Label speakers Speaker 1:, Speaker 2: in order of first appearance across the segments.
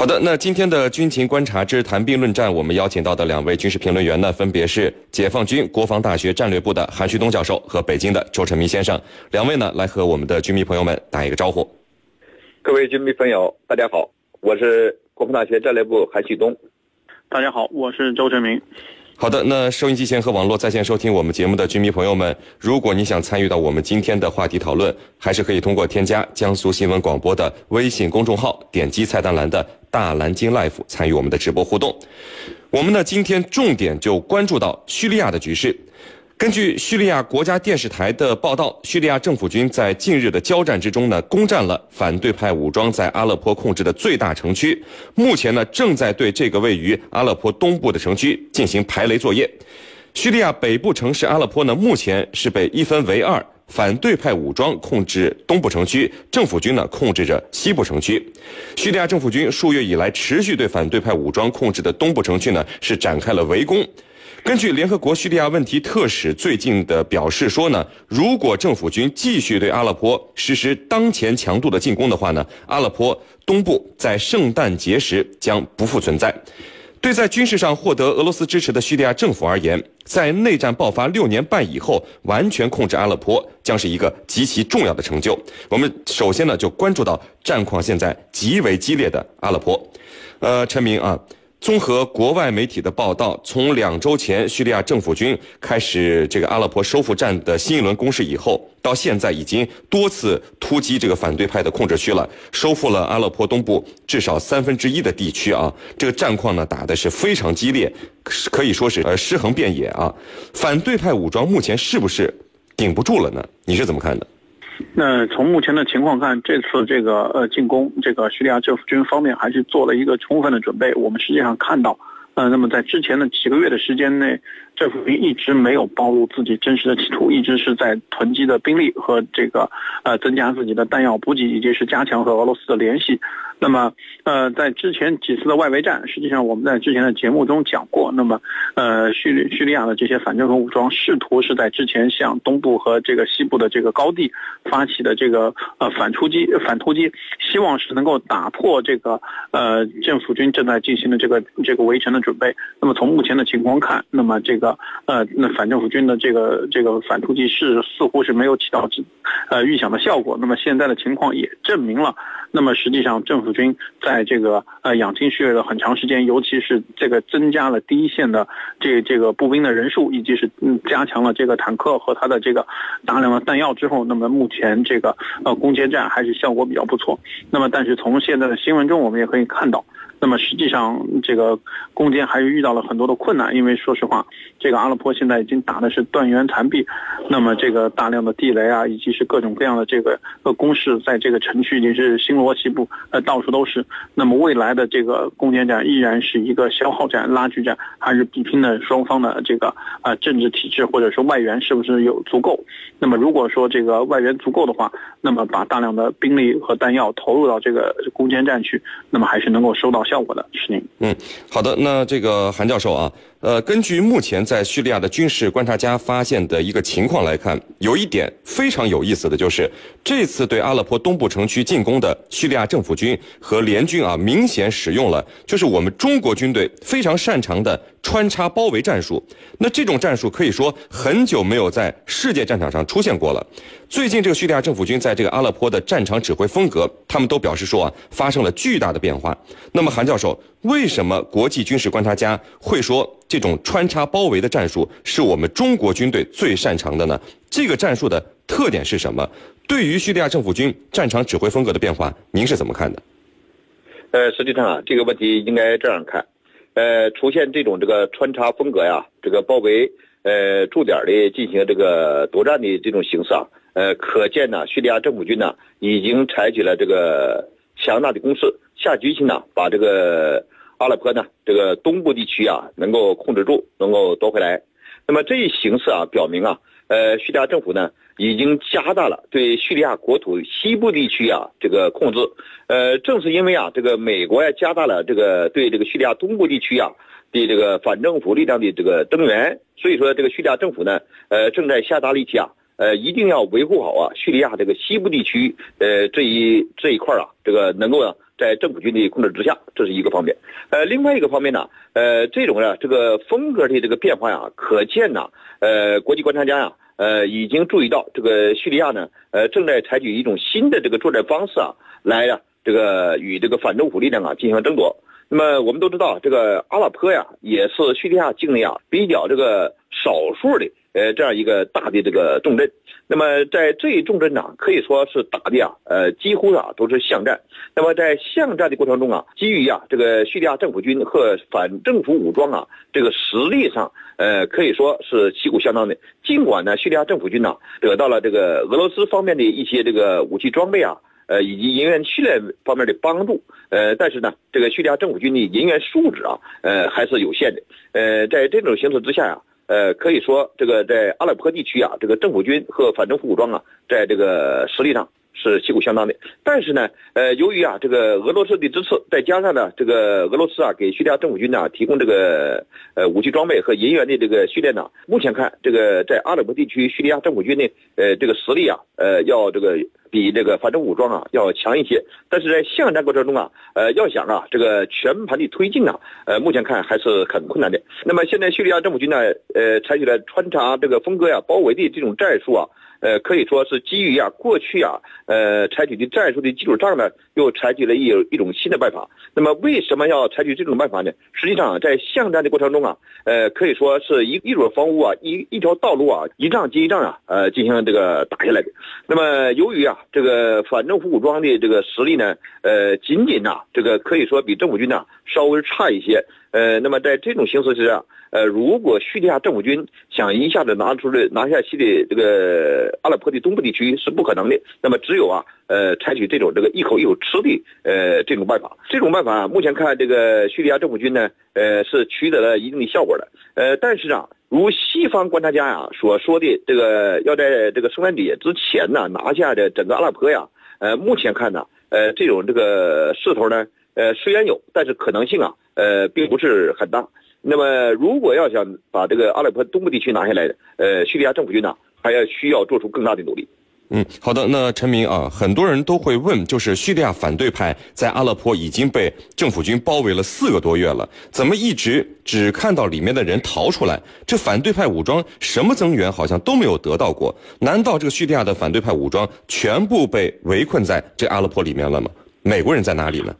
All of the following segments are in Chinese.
Speaker 1: 好的，那今天的军情观察之谈兵论战，我们邀请到的两位军事评论员呢，分别是解放军国防大学战略部的韩旭东教授和北京的周成明先生。两位呢，来和我们的军迷朋友们打一个招呼。
Speaker 2: 各位军迷朋友，大家好，我是国防大学战略部韩旭东。
Speaker 3: 大家好，我是周成明。
Speaker 1: 好的，那收音机前和网络在线收听我们节目的军迷朋友们，如果你想参与到我们今天的话题讨论，还是可以通过添加江苏新闻广播的微信公众号，点击菜单栏的大蓝鲸 Life 参与我们的直播互动。我们呢，今天重点就关注到叙利亚的局势。根据叙利亚国家电视台的报道，叙利亚政府军在近日的交战之中呢，攻占了反对派武装在阿勒颇控制的最大城区。目前呢，正在对这个位于阿勒颇东部的城区进行排雷作业。叙利亚北部城市阿勒颇呢，目前是被一分为二，反对派武装控制东部城区，政府军呢控制着西部城区。叙利亚政府军数月以来持续对反对派武装控制的东部城区呢，是展开了围攻。根据联合国叙利亚问题特使最近的表示说呢，如果政府军继续对阿勒颇实施当前强度的进攻的话呢，阿勒颇东部在圣诞节时将不复存在。对在军事上获得俄罗斯支持的叙利亚政府而言，在内战爆发六年半以后完全控制阿勒颇将是一个极其重要的成就。我们首先呢就关注到战况现在极为激烈的阿勒颇。呃，陈明啊。综合国外媒体的报道，从两周前叙利亚政府军开始这个阿勒颇收复战的新一轮攻势以后，到现在已经多次突击这个反对派的控制区了，收复了阿勒颇东部至少三分之一的地区啊。这个战况呢打的是非常激烈，可以说是呃尸横遍野啊。反对派武装目前是不是顶不住了呢？你是怎么看的？
Speaker 3: 那从目前的情况看，这次这个呃进攻，这个叙利亚政府军方面还是做了一个充分的准备。我们实际上看到，呃，那么在之前的几个月的时间内，政府军一直没有暴露自己真实的企图，一直是在囤积的兵力和这个呃增加自己的弹药补给，以及是加强和俄罗斯的联系。那么，呃，在之前几次的外围战，实际上我们在之前的节目中讲过。那么，呃，叙利叙利亚的这些反政府武装试图是在之前向东部和这个西部的这个高地发起的这个呃反突击反突击，希望是能够打破这个呃政府军正在进行的这个这个围城的准备。那么从目前的情况看，那么这个呃那反政府军的这个这个反突击是似乎是没有起到呃预想的效果。那么现在的情况也证明了。那么实际上，政府军在这个呃养精蓄锐了很长时间，尤其是这个增加了第一线的这这个步兵的人数，以及是加强了这个坦克和它的这个大量的弹药之后，那么目前这个呃攻坚战还是效果比较不错。那么但是从现在的新闻中，我们也可以看到。那么实际上，这个攻坚还是遇到了很多的困难，因为说实话，这个阿勒颇现在已经打的是断垣残壁，那么这个大量的地雷啊，以及是各种各样的这个呃攻势，在这个城区已经是星罗棋布，呃到处都是。那么未来的这个攻坚战依然是一个消耗战、拉锯战，还是比拼的双方的这个啊政治体制或者说外援是不是有足够？那么如果说这个外援足够的话，那么把大量的兵力和弹药投入到这个攻坚战去，那么还是能够收到。效果的是您。
Speaker 1: 嗯，好的，那这个韩教授啊，呃，根据目前在叙利亚的军事观察家发现的一个情况来看，有一点非常有意思的就是，这次对阿勒颇东部城区进攻的叙利亚政府军和联军啊，明显使用了就是我们中国军队非常擅长的穿插包围战术。那这种战术可以说很久没有在世界战场上出现过了。最近这个叙利亚政府军在这个阿勒颇的战场指挥风格，他们都表示说啊，发生了巨大的变化。那么韩教授，为什么国际军事观察家会说这种穿插包围的战术是我们中国军队最擅长的呢？这个战术的特点是什么？对于叙利亚政府军战场指挥风格的变化，您是怎么看的？
Speaker 2: 呃，实际上啊，这个问题应该这样看，呃，出现这种这个穿插风格呀，这个包围呃驻点的进行这个夺占的这种形式啊。呃，可见呢，叙利亚政府军呢已经采取了这个强大的攻势，下决心呢把这个阿勒颇呢这个东部地区啊能够控制住，能够夺回来。那么这一形势啊，表明啊，呃，叙利亚政府呢已经加大了对叙利亚国土西部地区啊这个控制。呃，正是因为啊这个美国呀加大了这个对这个叙利亚东部地区啊的这个反政府力量的这个增援，所以说这个叙利亚政府呢，呃，正在下大力气啊。呃，一定要维护好啊，叙利亚这个西部地区，呃，这一这一块啊，这个能够啊在政府军的控制之下，这是一个方面。呃，另外一个方面呢，呃，这种呢这个风格的这个变化呀，可见呢，呃，国际观察家呀，呃，已经注意到这个叙利亚呢，呃，正在采取一种新的这个作战方式啊，来呀，这个与这个反政府力量啊进行争夺。那么我们都知道，这个阿勒颇呀，也是叙利亚境内啊比较这个少数的呃这样一个大的这个重镇。那么在这一重镇呢，可以说是打的啊，呃，几乎啊都是巷战。那么在巷战的过程中啊，基于啊这个叙利亚政府军和反政府武装啊这个实力上，呃，可以说是旗鼓相当的。尽管呢，叙利亚政府军呢得到了这个俄罗斯方面的一些这个武器装备啊。呃，以及人员训练方面的帮助，呃，但是呢，这个叙利亚政府军的人员素质啊，呃，还是有限的。呃，在这种形势之下呀，呃，可以说这个在阿勒颇地区啊，这个政府军和反政府武装啊，在这个实力上。是旗鼓相当的，但是呢，呃，由于啊这个俄罗斯的支持，再加上呢这个俄罗斯啊给叙利亚政府军呢提供这个呃武器装备和人员的这个训练呢，目前看这个在阿勒颇地区叙利亚政府军的呃这个实力啊，呃要这个比这个反政府武装啊要强一些，但是在巷战过程中啊，呃要想啊这个全盘的推进啊，呃目前看还是很困难的。那么现在叙利亚政府军呢，呃采取了穿插这个分割呀包围的这种战术啊。呃，可以说是基于啊过去啊，呃采取的战术的基础上呢，又采取了一一种新的办法。那么为什么要采取这种办法呢？实际上在巷战的过程中啊，呃可以说是一一所房屋啊，一一条道路啊，一仗接一仗啊，呃进行这个打下来的。那么由于啊这个反政府武装的这个实力呢，呃仅仅呐这个可以说比政府军呢稍微差一些。呃，那么在这种形势之下，呃，如果叙利亚政府军想一下子拿出来拿下西的这个阿勒颇的东部地区是不可能的，那么只有啊，呃，采取这种这个一口一口吃的呃这种办法。这种办法目前看，这个叙利亚政府军呢，呃，是取得了一定的效果的。呃，但是啊，如西方观察家呀所说的，这个要在这个圣诞节之前呢拿下的整个阿拉伯呀，呃，目前看呢，呃，这种这个势头呢。呃，虽然有，但是可能性啊，呃，并不是很大。那么，如果要想把这个阿拉伯东部地区拿下来，呃，叙利亚政府军呢，还要需要做出更大的努力。
Speaker 1: 嗯，好的。那陈明啊，很多人都会问，就是叙利亚反对派在阿勒颇已经被政府军包围了四个多月了，怎么一直只看到里面的人逃出来？这反对派武装什么增援好像都没有得到过？难道这个叙利亚的反对派武装全部被围困在这阿勒颇里面了吗？美国人在哪里呢？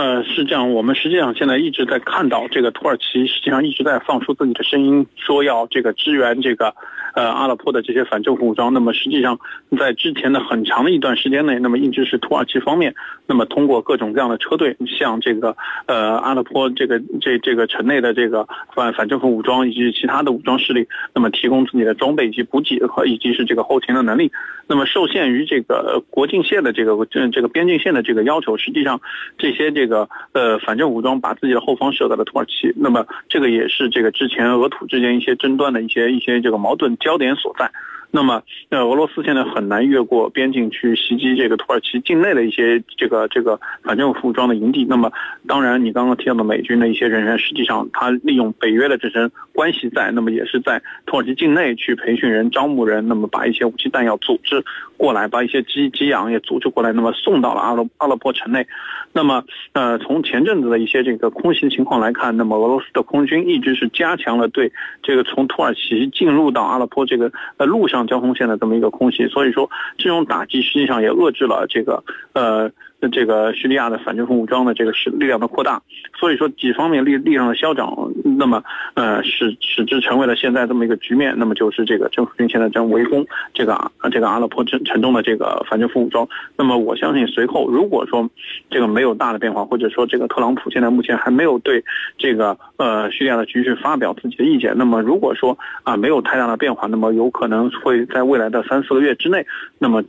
Speaker 3: 呃，是这样，我们实际上现在一直在看到这个土耳其，实际上一直在放出自己的声音，说要这个支援这个。呃，阿勒颇的这些反政府武装，那么实际上在之前的很长的一段时间内，那么一直是土耳其方面，那么通过各种各样的车队，向这个呃阿勒颇这个这这个城内的这个反反政府武装以及其他的武装势力，那么提供自己的装备以及补给和以及是这个后勤的能力。那么受限于这个国境线的这个这这个边境线的这个要求，实际上这些这个个呃反政府武装把自己的后方设在了土耳其。那么这个也是这个之前俄土之间一些争端的一些一些这个矛盾。焦点所在。那么，呃，俄罗斯现在很难越过边境去袭击这个土耳其境内的一些这个这个反政府武装的营地。那么，当然，你刚刚提到的美军的一些人员，实际上他利用北约的这层关系在，那么也是在土耳其境内去培训人、招募人，那么把一些武器弹药组织过来，把一些机机养也组织过来，那么送到了阿勒阿勒颇城内。那么，呃，从前阵子的一些这个空袭情况来看，那么俄罗斯的空军一直是加强了对这个从土耳其进入到阿勒颇这个呃路上。交通线的这么一个空隙，所以说这种打击实际上也遏制了这个呃。这个叙利亚的反政府武装的这个是力量的扩大，所以说几方面力力量的消长，那么呃使使之成为了现在这么一个局面，那么就是这个政府军现在正围攻这个这个阿勒颇城城中的这个反政府武装。那么我相信随后如果说这个没有大的变化，或者说这个特朗普现在目前还没有对这个呃叙利亚的局势发表自己的意见，那么如果说啊没有太大的变化，那么有可能会在未来的三四个月之内，那么。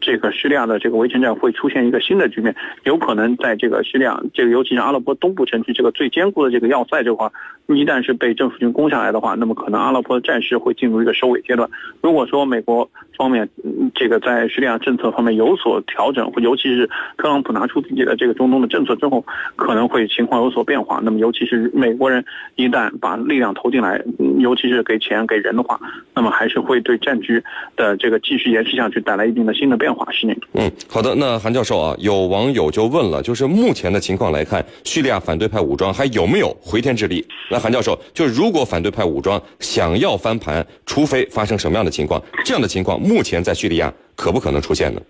Speaker 3: 这个叙利亚的这个围城战会出现一个新的局面，有可能在这个叙利亚这个尤其是阿拉伯东部城区这个最坚固的这个要塞这块，一旦是被政府军攻下来的话，那么可能阿勒颇的战事会进入一个收尾阶段。如果说美国方面这个在叙利亚政策方面有所调整，尤其是特朗普拿出自己的这个中东的政策之后，可能会情况有所变化。那么尤其是美国人一旦把力量投进来，尤其是给钱给人的话，那么还是会对战局的这个继续延续下去带来一定的新的变化。是那
Speaker 1: 嗯，好的。那韩教授啊，有网友就问了，就是目前的情况来看，叙利亚反对派武装还有没有回天之力？那韩教授，就如果反对派武装想要翻盘，除非发生什么样的情况？这样的情况目前在叙利亚可不可能出现呢？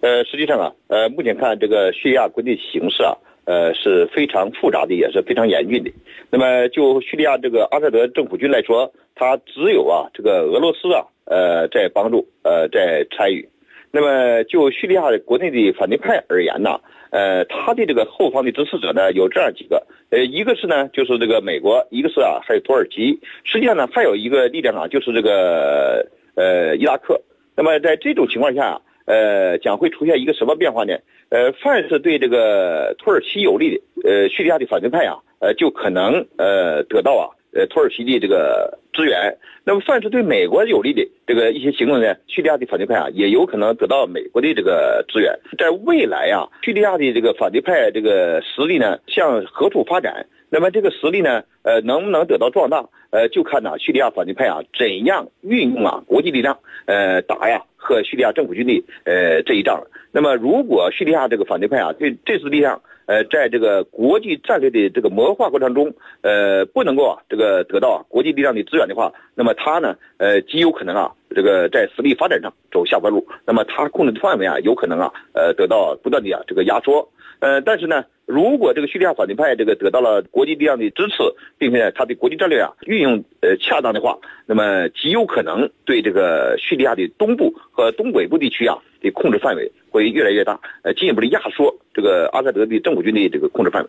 Speaker 2: 呃，实际上啊，呃，目前看这个叙利亚国内形势啊，呃，是非常复杂的，也是非常严峻的。那么就叙利亚这个阿萨德政府军来说，他只有啊这个俄罗斯啊，呃，在帮助，呃，在参与。那么就叙利亚国内的反对派而言呢，呃，他的这个后方的支持者呢有这样几个，呃，一个是呢就是这个美国，一个是啊还有土耳其，实际上呢还有一个力量啊就是这个呃伊拉克。那么在这种情况下，呃，将会出现一个什么变化呢？呃，凡是对这个土耳其有利的，呃，叙利亚的反对派啊，呃，就可能呃得到啊。呃，土耳其的这个支援，那么算是对美国有利的这个一些行动呢，叙利亚的反对派啊，也有可能得到美国的这个支援。在未来啊，叙利亚的这个反对派这个实力呢，向何处发展？那么这个实力呢，呃，能不能得到壮大？呃，就看呢，叙利亚反对派啊，怎样运用啊国际力量，呃，打呀和叙利亚政府军的呃这一仗。那么，如果叙利亚这个反对派啊，对这次力量。呃，在这个国际战略的这个谋划过程中，呃，不能够啊，这个得到国际力量的支援的话，那么他呢，呃，极有可能啊，这个在实力发展上走下坡路。那么他控制的范围啊，有可能啊，呃，得到不断的啊这个压缩。呃，但是呢，如果这个叙利亚反对派这个得到了国际力量的支持，并且他的国际战略啊运用呃恰当的话，那么极有可能对这个叙利亚的东部和东北部地区啊的控制范围会越来越大，呃，进一步的压缩这个阿萨德的政府军的这个控制范围。